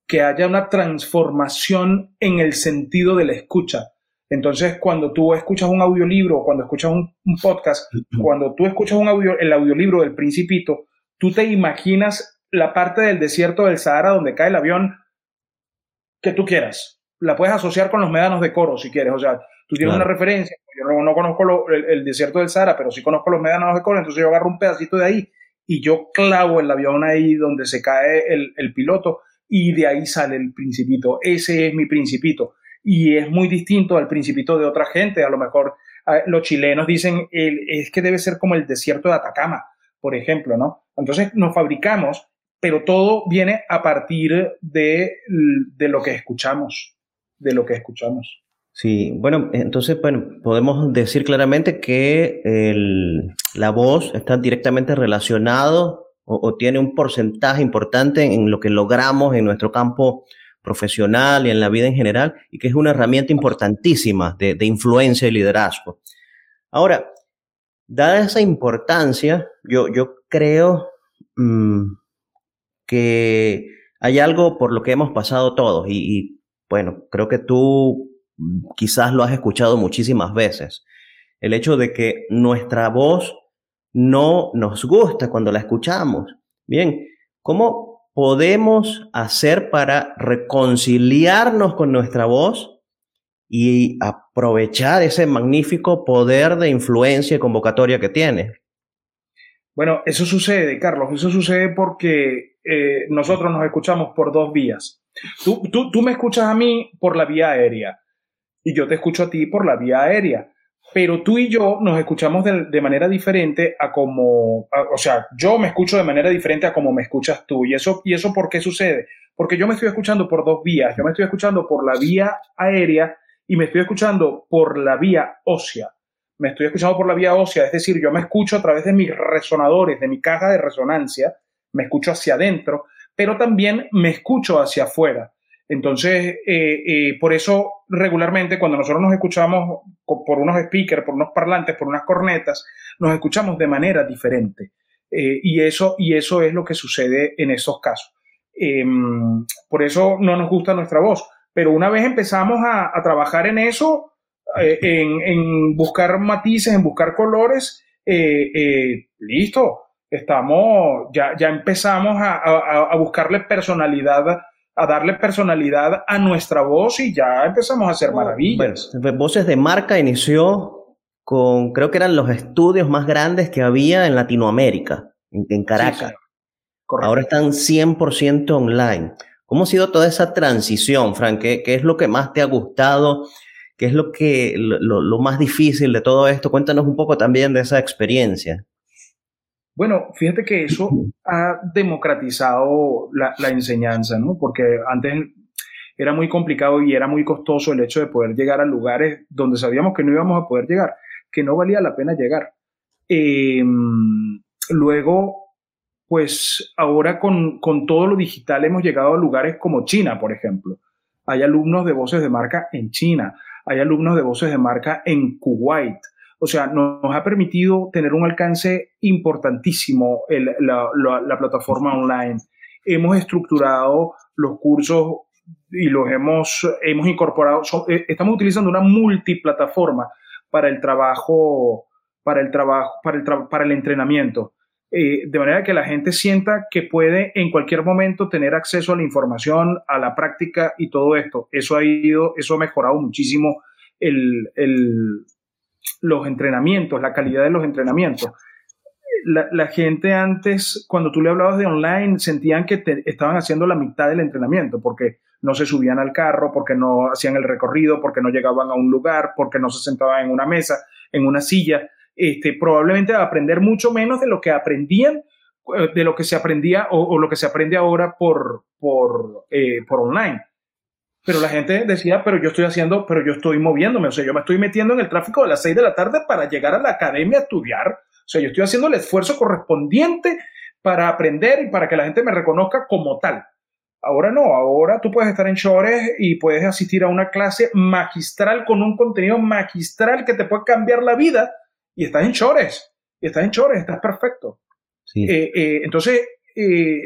que haya una transformación en el sentido de la escucha. Entonces, cuando tú escuchas un audiolibro, cuando escuchas un, podcast, cuando tú escuchas un audio, el audiolibro del Principito, tú te imaginas la parte del desierto del Sahara donde cae el avión que tú quieras la puedes asociar con los médanos de Coro si quieres. O sea, tú tienes una referencia. Yo no, conozco el, desierto del Sahara, pero sí conozco los médanos de Coro, entonces yo agarro un pedacito de ahí y yo clavo el avión ahí donde se cae el, piloto y de ahí sale el principito. Ese es mi principito. Y es muy distinto al principito de otra gente. A lo mejor los chilenos dicen, es que debe ser como el desierto de Atacama, por ejemplo, ¿no? Entonces nos fabricamos, pero todo viene a partir de, de lo que escuchamos de lo que escuchamos. Sí, bueno, entonces bueno, podemos decir claramente que la voz está directamente relacionado o, tiene un porcentaje importante en lo que logramos en nuestro campo profesional y en la vida en general, y que es una herramienta importantísima de, influencia y liderazgo. Ahora, dada esa importancia, yo, yo creo mm, que hay algo por lo que hemos pasado todos, y bueno, creo que tú quizás lo has escuchado muchísimas veces, el hecho de que nuestra voz no nos gusta cuando la escuchamos. Bien, ¿cómo podemos hacer para reconciliarnos con nuestra voz y aprovechar ese magnífico poder de influencia y convocatoria que tiene? Bueno, eso sucede, Carlos, eso sucede porque eh, nosotros nos escuchamos por dos vías. Tú, tú, tú me escuchas a mí por la vía aérea y yo te escucho a ti por la vía aérea. Pero tú y yo nos escuchamos de, manera diferente a como, o sea, yo me escucho de manera diferente a como me escuchas tú. ¿Y eso, ¿Y eso por qué sucede? Porque yo me estoy escuchando por dos vías. Yo me estoy escuchando por la vía aérea y me estoy escuchando por la vía ósea. Me estoy escuchando por la vía ósea, es decir, yo me escucho a través de mis resonadores, de mi caja de resonancia, me escucho hacia adentro, pero también me escucho hacia afuera. Entonces, eh, eh, por eso regularmente cuando nosotros nos escuchamos por unos speakers, por unos parlantes, por unas cornetas, nos escuchamos de manera diferente. Eh, y, eso, y eso es lo que sucede en esos casos. Em, por eso no nos gusta nuestra voz. Pero una vez empezamos a, trabajar en eso, en, buscar matices, en buscar colores, listo, estamos, ya, ya empezamos a, a buscarle personalidad a darle personalidad a nuestra voz y ya empezamos a hacer maravillas. Voces de Marca inició con, creo que eran los estudios más grandes que había en Latinoamérica, en, Caracas. Ahora están 100% online. ¿Cómo ha sido toda esa transición, Frank? ¿Qué, es lo que más te ha gustado? ¿Qué es lo, que, lo más difícil de todo esto? Cuéntanos un poco también de esa experiencia. Bueno, fíjate que eso ha democratizado la, enseñanza, ¿no? Porque antes era muy complicado y era muy costoso el hecho de poder llegar a lugares donde sabíamos que no íbamos a poder llegar, que no valía la pena llegar. Em, luego, pues ahora con, con todo lo digital hemos llegado a lugares como China, por ejemplo. Hay alumnos de voces de marca en China, hay alumnos de voces de marca en Kuwait, o sea, nos ha permitido tener un alcance importantísimo la, plataforma online. Hemos estructurado los cursos y los hemos, hemos incorporado. Eh, estamos utilizando una multiplataforma para el trabajo, para el trabajo, para el, para el entrenamiento. Eh, de manera que la gente sienta que puede en cualquier momento tener acceso a la información, a la práctica y todo esto. Eso ha ido, eso ha mejorado muchísimo el, los entrenamientos, la calidad de los entrenamientos. La, gente antes, cuando tú le hablabas de online, sentían que estaban haciendo la mitad del entrenamiento, porque no se subían al carro, porque no hacían el recorrido, porque no llegaban a un lugar, porque no se sentaban en una mesa, en una silla. Este, probablemente a aprender mucho menos de lo que aprendían, eh, de lo que se aprendía o, lo que se aprende ahora por, por, eh, por online pero la gente decía, pero yo estoy haciendo, pero yo estoy moviéndome, o sea, yo me estoy metiendo en el tráfico de las 6 de la tarde para llegar a la academia a estudiar, o sea, yo estoy haciendo el esfuerzo correspondiente para aprender y para que la gente me reconozca como tal. Ahora no, ahora tú puedes estar en Chores y puedes asistir a una clase magistral con un contenido magistral que te puede cambiar la vida y estás en Chores, y estás en Chores, estás perfecto. Eh, eh, entonces, eh,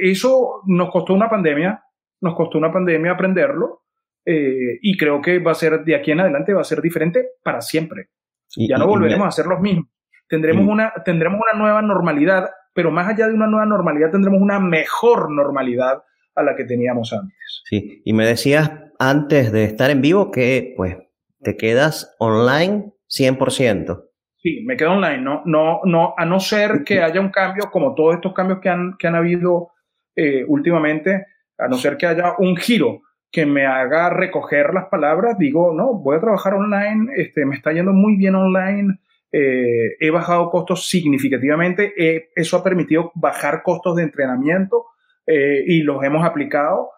eso nos costó una pandemia, nos costó una pandemia aprenderlo eh, y creo que va a ser de aquí en adelante va a ser diferente para siempre. ya no volveremos a ser los mismos. Tendremos, una, tendremos una nueva normalidad, pero más allá de una nueva normalidad tendremos una mejor normalidad a la que teníamos antes. Sí, y me decías antes de estar en vivo que pues te quedas online 100%. Sí, me quedo online, no, no, no, a no ser que haya un cambio como todos estos cambios que han, que han habido eh, últimamente, a no ser que haya un giro que me haga recoger las palabras, digo, no, voy a trabajar online, este, me está yendo muy bien online, eh, he bajado costos significativamente, eso ha permitido bajar costos de entrenamiento eh, y los hemos aplicado.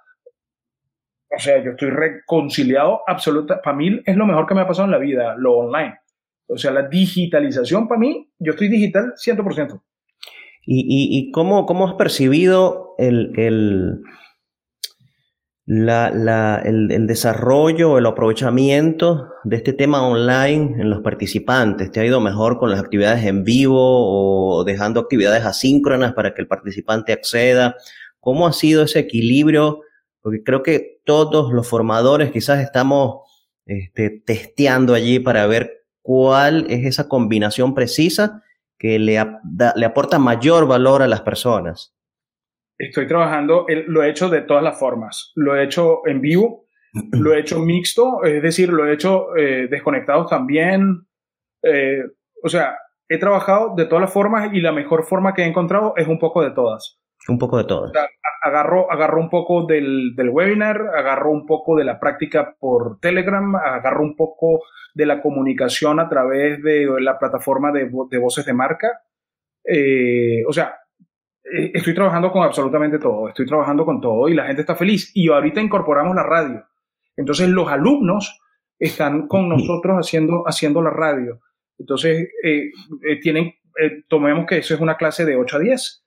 o sea, yo estoy reconciliado absoluta. Para mí es lo mejor que me ha pasado en la vida, lo online. O sea, la digitalización para mí, yo eestoy digital 100%. ¿Y, y, y cómo, cómo, has percibido el, el, el desarrollo, el aprovechamiento de este tema online en los participantes? ¿Te ha ido mejor con las actividades en vivo o dejando actividades asíncronas para que el participante acceda? ¿Cómo ha sido ese equilibrio? Porque creo que todos los formadores quizás estamos este, testeando allí para ver cuál es esa combinación precisa que le, le aporta mayor valor a las personas. Estoy trabajando, lo he hecho de todas las formas. Lo he hecho en vivo, lo he hecho mixto, es decir, lo he hecho eh, desconectados también. Eh, o sea, he trabajado de todas las formas y la mejor forma que he encontrado es un poco de todas. Un poco de todas. agarro, agarro un poco del, del, webinar, agarro un poco de la práctica por Telegram, agarro un poco de la comunicación a través de la plataforma de, de voces de marca. Eh, o sea, estoy trabajando con absolutamente todo, estoy trabajando con todo y la gente está feliz. Y ahorita incorporamos la radio. Entonces los alumnos están con nosotros haciendo, haciendo la radio. Entonces, eh, eh, tienen, tomemos que eso es una clase de 8 a 10.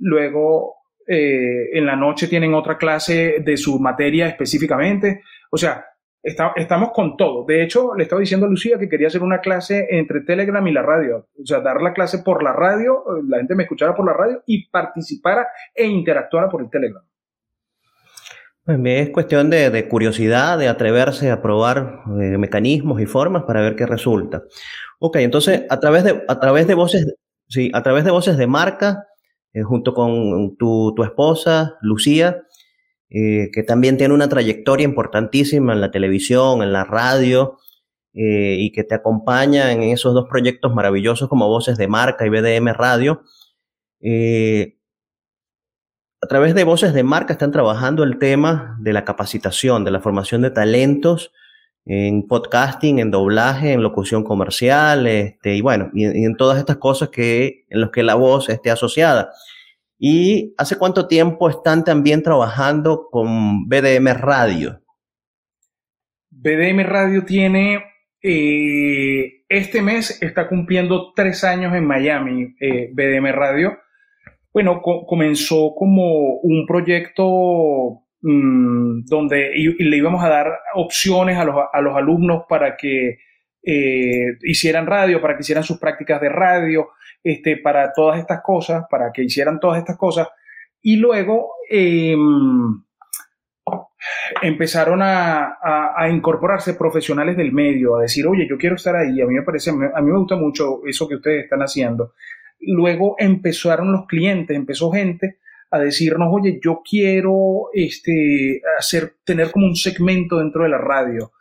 Luego, en la noche tienen otra clase de su materia específicamente. O sea, estamos con todo. De hecho, le estaba diciendo a Lucía que quería hacer una clase entre Telegram y la radio. O sea, dar la clase por la radio, la gente me escuchara por la radio y participara e interactuara por el Telegram. Es cuestión de, curiosidad, de atreverse a probar eh, mecanismos y formas para ver qué resulta. Ok, entonces a través de, a través de voces, sí, a través de voces de marca, eh, junto con tu, tu esposa, Lucía, eh, que también tiene una trayectoria importantísima en la televisión, en la radio, eh, y que te acompaña en esos dos proyectos maravillosos como Voces de Marca y BDM Radio. Eh, a través de Voces de Marca están trabajando el tema de la capacitación, de la formación de talentos en podcasting, en doblaje, en locución comercial, este, y bueno, y, en todas estas cosas que, en las que la voz esté asociada. ¿Y hace cuánto tiempo están también trabajando con BDM Radio? BDM Radio tiene, eh, este mes está cumpliendo tres años en Miami, eh, BDM Radio. Bueno, comenzó como un proyecto mmm, donde le íbamos a dar opciones a los, a los alumnos para que eh, hicieran radio, para que hicieran sus prácticas de radio, este, para todas estas cosas, para que hicieran todas estas cosas. Y luego em, empezaron a, a, incorporarse profesionales del medio, a decir, oye, yo quiero estar ahí, a mí me parece, a mí me gusta mucho eso que ustedes están haciendo. Luego empezaron los clientes, empezó gente a decirnos, oye, yo quiero este, hacer, tener como un segmento dentro de la radio.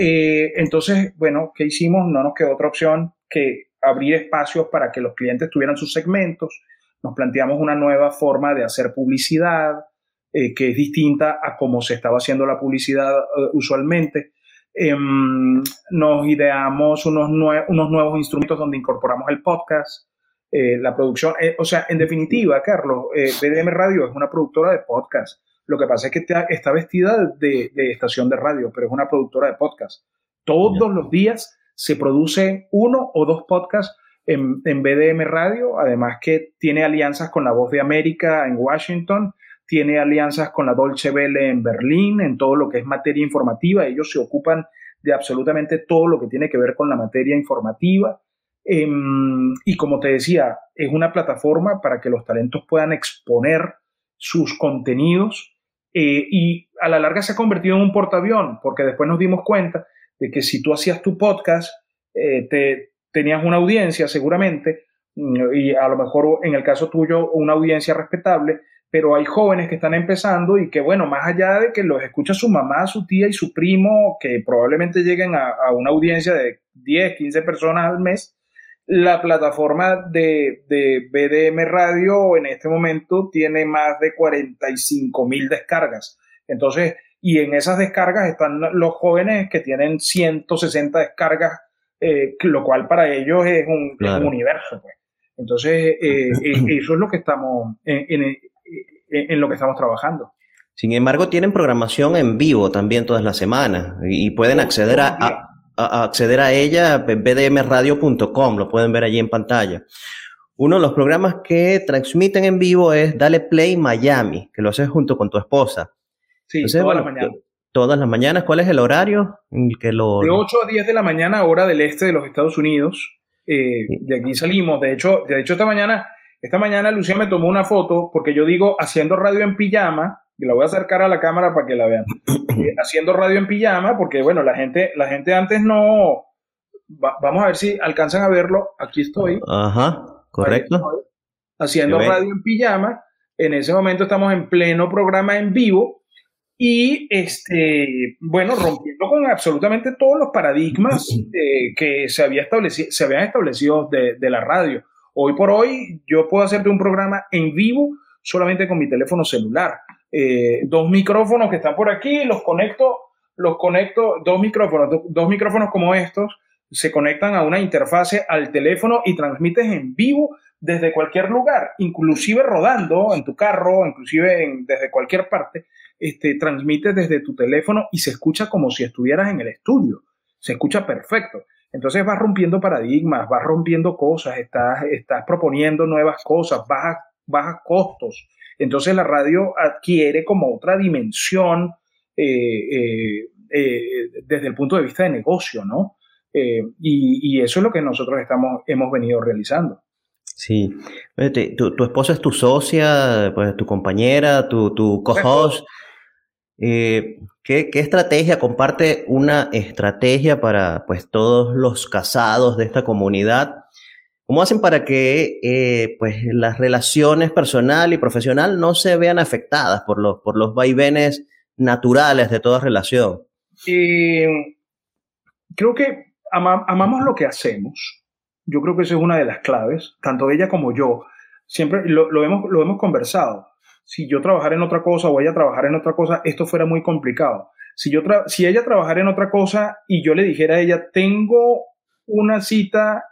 Eh, entonces, bueno, ¿qué hicimos? No nos quedó otra opción que abrir espacios para que los clientes tuvieran sus segmentos. Nos planteamos una nueva forma de hacer publicidad, eh, que es distinta a cómo se estaba haciendo la publicidad eh, usualmente. Em, nos ideamos unos, unos, nuevos instrumentos donde incorporamos el podcast, la producción. o sea, en definitiva, Carlos, BDM Radio es una productora de podcast. Lo que pasa es que está vestida de, de, estación de radio, pero es una productora de podcast. Todos los días se produce uno o dos podcasts en, BDM Radio, además que tiene alianzas con La Voz de América en Washington, tiene alianzas con la Dolce Welle en Berlín, en todo lo que es materia informativa. Ellos se ocupan de absolutamente todo lo que tiene que ver con la materia informativa. Em, y como te decía, es una plataforma para que los talentos puedan exponer sus contenidos eh, y a la larga se ha convertido en un portaavión, porque después nos dimos cuenta de que si tú hacías tu podcast, eh, te, tenías una audiencia seguramente, mm, y a lo mejor en el caso tuyo una audiencia respetable, pero hay jóvenes que están empezando y que, bueno, más allá de que los escucha su mamá, su tía y su primo, que probablemente lleguen a, una audiencia de 10, 15 personas al mes, la plataforma de, de, BDM Radio en este momento tiene más de 45 mil descargas. Entonces, y en esas descargas están los jóvenes que tienen 160 descargas, eh, lo cual para ellos es un, universo. Pues. Entonces, eh, eh, eso es lo que estamos en, en, lo que estamos trabajando. Sin embargo, tienen programación en vivo también todas las semanas y pueden acceder a, acceder a ella bdmradio.com, lo pueden ver allí en pantalla. Uno de los programas que transmiten en vivo es Dale Play Miami, que lo haces junto con tu esposa. Sí, todas las mañanas. Todas las mañanas, ¿cuál es el horario en que lo... De 8 a 10 de la mañana, hora del este de los Estados Unidos. Eh, de aquí salimos. De hecho, de hecho, esta mañana, esta mañana Lucía me tomó una foto porque yo digo haciendo radio en pijama la voy a acercar a la cámara para que la vean. Eh, haciendo radio en pijama, porque bueno, la gente, la gente antes no. vamos a ver si alcanzan a verlo. Aquí estoy. Ajá, correcto. haciendo radio en pijama. En ese momento estamos en pleno programa en vivo y este, bueno, rompiendo con absolutamente todos los paradigmas eh, que se, había establecido, se habían establecido de, de la radio. Hoy por hoy yo puedo hacerte un programa en vivo solamente con mi teléfono celular. Eh, dos micrófonos que están por aquí, los conecto, los conecto, dos micrófonos, dos micrófonos como estos, se conectan a una interfase al teléfono y transmites en vivo desde cualquier lugar, inclusive rodando en tu carro, inclusive desde cualquier parte, este, transmites desde tu teléfono y se escucha como si estuvieras en el estudio, se escucha perfecto. Entonces vas rompiendo paradigmas, vas rompiendo cosas, estás, estás proponiendo nuevas cosas, bajas, bajas costos, entonces la radio adquiere como otra dimensión eh, eh, eh, desde el punto de vista de negocio, ¿no? Y, eso es lo que nosotros estamos, hemos venido realizando. Sí. Tu, esposa es tu socia, pues tu compañera, tu, tu co-host. ¿qué, ¿qué, estrategia comparte una estrategia para pues todos los casados de esta comunidad ¿Cómo hacen para que eh, pues, las relaciones personal y profesional no se vean afectadas por los, por los vaivenes naturales de toda relación? creo que amamos lo que hacemos. Yo creo que esa es una de las claves, tanto ella como yo. Siempre lo, hemos, lo hemos conversado. Si yo trabajara en otra cosa o ella trabajara en otra cosa, esto fuera muy complicado. Si, yo si ella trabajara en otra cosa y yo le dijera a ella, tengo una cita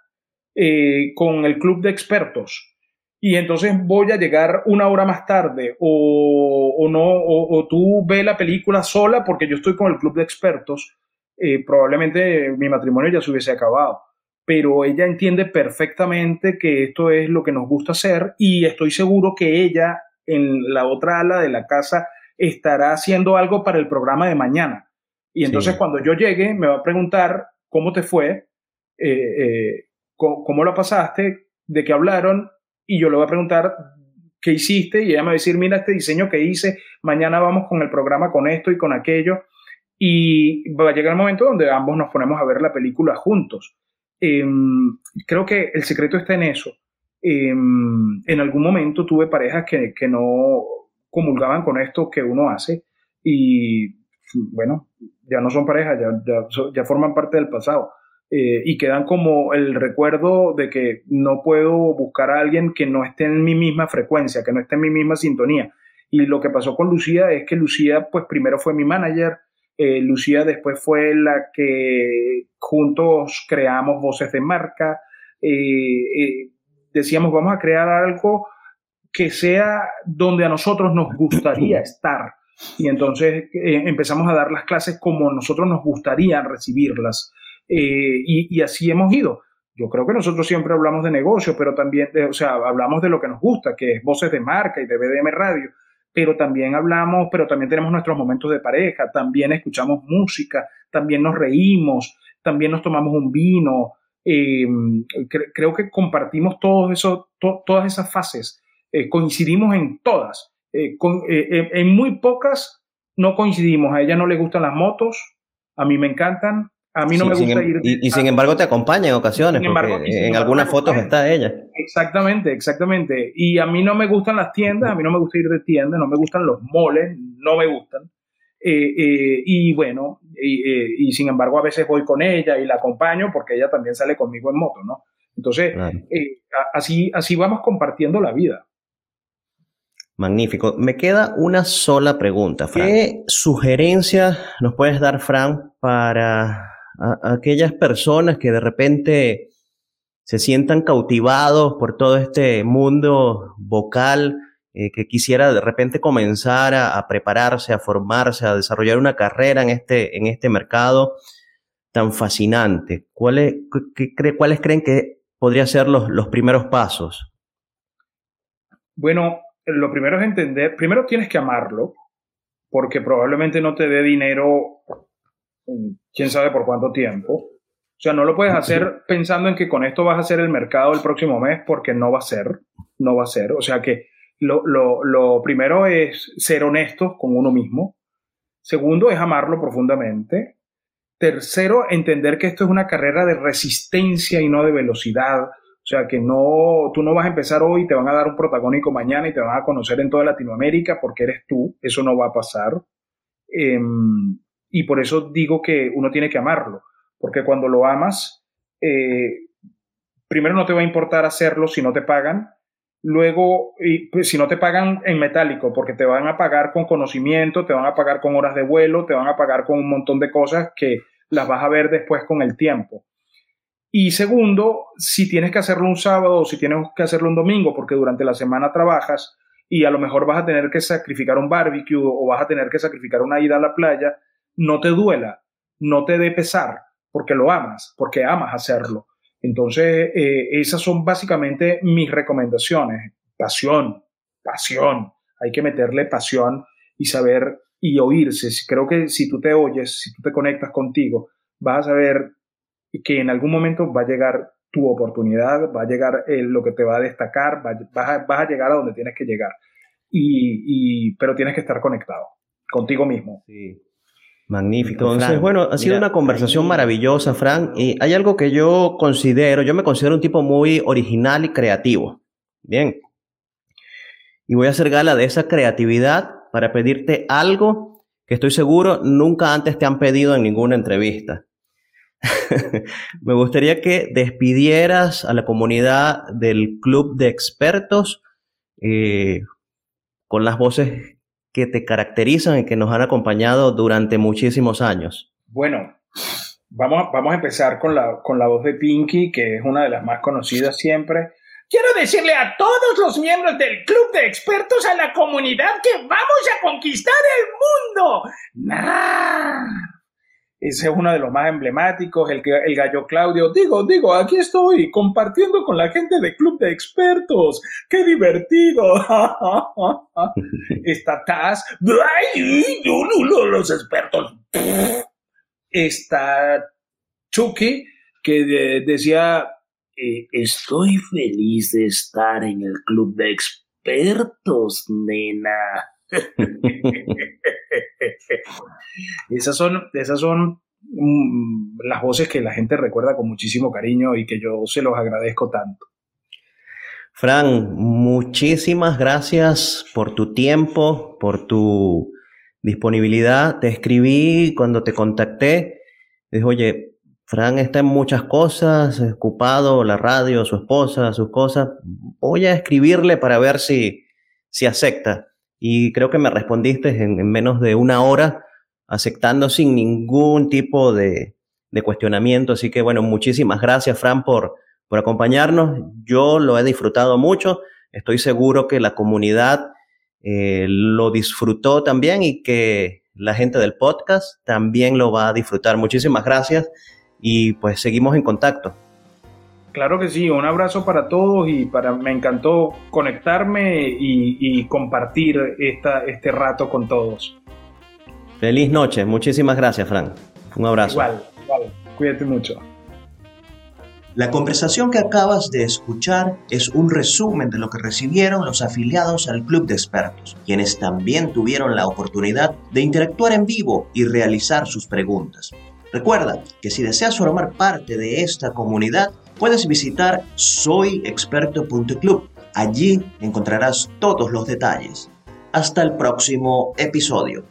eh, con el club de expertos y entonces voy a llegar una hora más tarde o, no, o, tú ves la película sola porque yo estoy con el club de expertos, eh, probablemente mi matrimonio ya se hubiese acabado. Pero ella entiende perfectamente que esto es lo que nos gusta hacer y estoy seguro que ella en la otra ala de la casa estará haciendo algo para el programa de mañana. Y entonces cuando yo llegue me va a preguntar cómo te fue, eh, cómo, lo pasaste, de qué hablaron, y yo le voy a preguntar qué hiciste, y ella me va a decir, mira este diseño que hice, mañana vamos con el programa con esto y con aquello, y va a llegar el momento donde ambos nos ponemos a ver la película juntos. Em, creo que el secreto está en eso. Em, en algún momento tuve parejas que, que no comulgaban con esto que uno hace y bueno, ya no son parejas, ya, ya forman parte del pasado. Eh, y quedan como el recuerdo de que no puedo buscar a alguien que no esté en mi misma frecuencia, que no esté en mi misma sintonía. Y lo que pasó con Lucía es que Lucía, pues primero fue mi manager, eh, Lucía después fue la que juntos creamos voces de marca, eh, decíamos vamos a crear algo que sea donde a nosotros nos gustaría estar. Y entonces empezamos a dar las clases como nosotros nos gustaría recibirlas. Eh, y, así hemos ido. Yo creo que nosotros siempre hablamos de negocio, pero también, o sea, hablamos de lo que nos gusta, que es voces de marca y de BDM Radio, pero también hablamos, pero también tenemos nuestros momentos de pareja, también escuchamos música, también nos reímos, también nos tomamos un vino. Eh, creo que compartimos todo eso, todas esas fases, eh, coincidimos en todas. en muy pocas no coincidimos. A ella no le gustan las motos, a mí me encantan, a mí no me gusta em- ir. Y, sin embargo te acompaña en ocasiones, porque en algunas fotos está ella. Exactamente, exactamente. Y a mí no me gustan las tiendas, a mí no me gusta ir de tiendas, no me gustan los moles, no me gustan. Eh, eh, y bueno, eh, y, sin embargo a veces voy con ella y la acompaño porque ella también sale conmigo en moto, ¿no? Entonces, así, así vamos compartiendo la vida. Magnífico. Me queda una sola pregunta, ¿Qué sugerencia nos puedes dar, Fran, para a, aquellas personas que de repente se sientan cautivados por todo este mundo vocal eh, que quisiera de repente comenzar a, prepararse, a formarse, a desarrollar una carrera en este, en este mercado tan fascinante? ¿Cuáles, ¿Cuáles creen que podrían ser los, los primeros pasos? Bueno, lo primero es entender, primero tienes que amarlo, porque probablemente no te dé dinero, quién sabe por cuánto tiempo. O sea, no lo puedes hacer pensando en que con esto vas a hacer el mercado el próximo mes, porque no va a ser, no va a ser. O sea que lo, primero es ser honesto con uno mismo. Segundo es amarlo profundamente. Tercero, entender que esto es una carrera de resistencia y no de velocidad. O sea, que no, tú no vas a empezar hoy te van a dar un protagónico mañana y te van a conocer en toda Latinoamérica porque eres tú. Eso no va a pasar. Em, y por eso digo que uno tiene que amarlo. Porque cuando lo amas, eh, primero no te va a importar hacerlo si no te pagan luego, y, pues, si no te pagan en metálico, porque te van a pagar con conocimiento, te van a pagar con horas de vuelo, te van a pagar con un montón de cosas que las vas a ver después con el tiempo. Y segundo, si tienes que hacerlo un sábado o si tienes que hacerlo un domingo, porque durante la semana trabajas y a lo mejor vas a tener que sacrificar un barbecue o vas a tener que sacrificar una ida a la playa, no te duela, no te dé pesar, porque lo amas, porque amas hacerlo. Entonces, eh, esas son básicamente mis recomendaciones. Pasión, pasión. Hay que meterle pasión y saber y oírse. Creo que si tú te oyes, si tú te conectas contigo, vas a saber que en algún momento va a llegar tu oportunidad, va a llegar eh, lo que te va a destacar, vas, a, llegar a donde tienes que llegar. Y, pero tienes que estar conectado contigo mismo. Sí. Magnífico. Entonces, bueno, ha sido una conversación maravillosa, Fran. Y hay algo que yo considero, yo me considero un tipo muy original y creativo. Bien. Y voy a hacer gala de esa creatividad para pedirte algo que estoy seguro nunca antes te han pedido en ninguna entrevista. me gustaría que despidieras a la comunidad del club de expertos eh, con las voces que te caracterizan y que nos han acompañado durante muchísimos años? Bueno, vamos, vamos a empezar con la, con la voz de Pinky, que es una de las más conocidas siempre. Quiero decirle a todos los miembros del club de expertos a la comunidad que vamos a conquistar el mundo. ¡Nah! Ese es uno de los más emblemáticos, el, el gallo Claudio. Digo, digo, aquí estoy compartiendo con la gente del club de expertos. ¡Qué divertido! Está Taz. ¡Ay, los expertos! Está Chucky, que decía, eh, estoy feliz de estar en el club de expertos, nena. esas son, esas son mm, las voces que la gente recuerda con muchísimo cariño y que yo se los agradezco tanto. Fran, muchísimas gracias por tu tiempo, por tu disponibilidad. Te escribí cuando te contacté. Dije, oye, Fran está en muchas cosas, ocupado, la radio, su esposa, sus cosas. Voy a escribirle para ver si, si acepta y creo que me respondiste en, menos de una hora, aceptando sin ningún tipo de, cuestionamiento. Así que bueno, muchísimas gracias, Fran, por, por acompañarnos. Yo lo he disfrutado mucho. Estoy seguro que la comunidad eh, lo disfrutó también y que la gente del podcast también lo va a disfrutar. Muchísimas gracias y pues seguimos en contacto. Claro que sí, un abrazo para todos y para me encantó conectarme y, compartir esta, este rato con todos. Feliz noche, muchísimas gracias, Frank. Un abrazo. Igual, igual, cuídate mucho. La conversación que acabas de escuchar es un resumen de lo que recibieron los afiliados al Club de Expertos, quienes también tuvieron la oportunidad de interactuar en vivo y realizar sus preguntas. Recuerda que si deseas formar parte de esta comunidad, puedes visitar soyexperto.club. Allí encontrarás todos los detalles. Hasta el próximo episodio.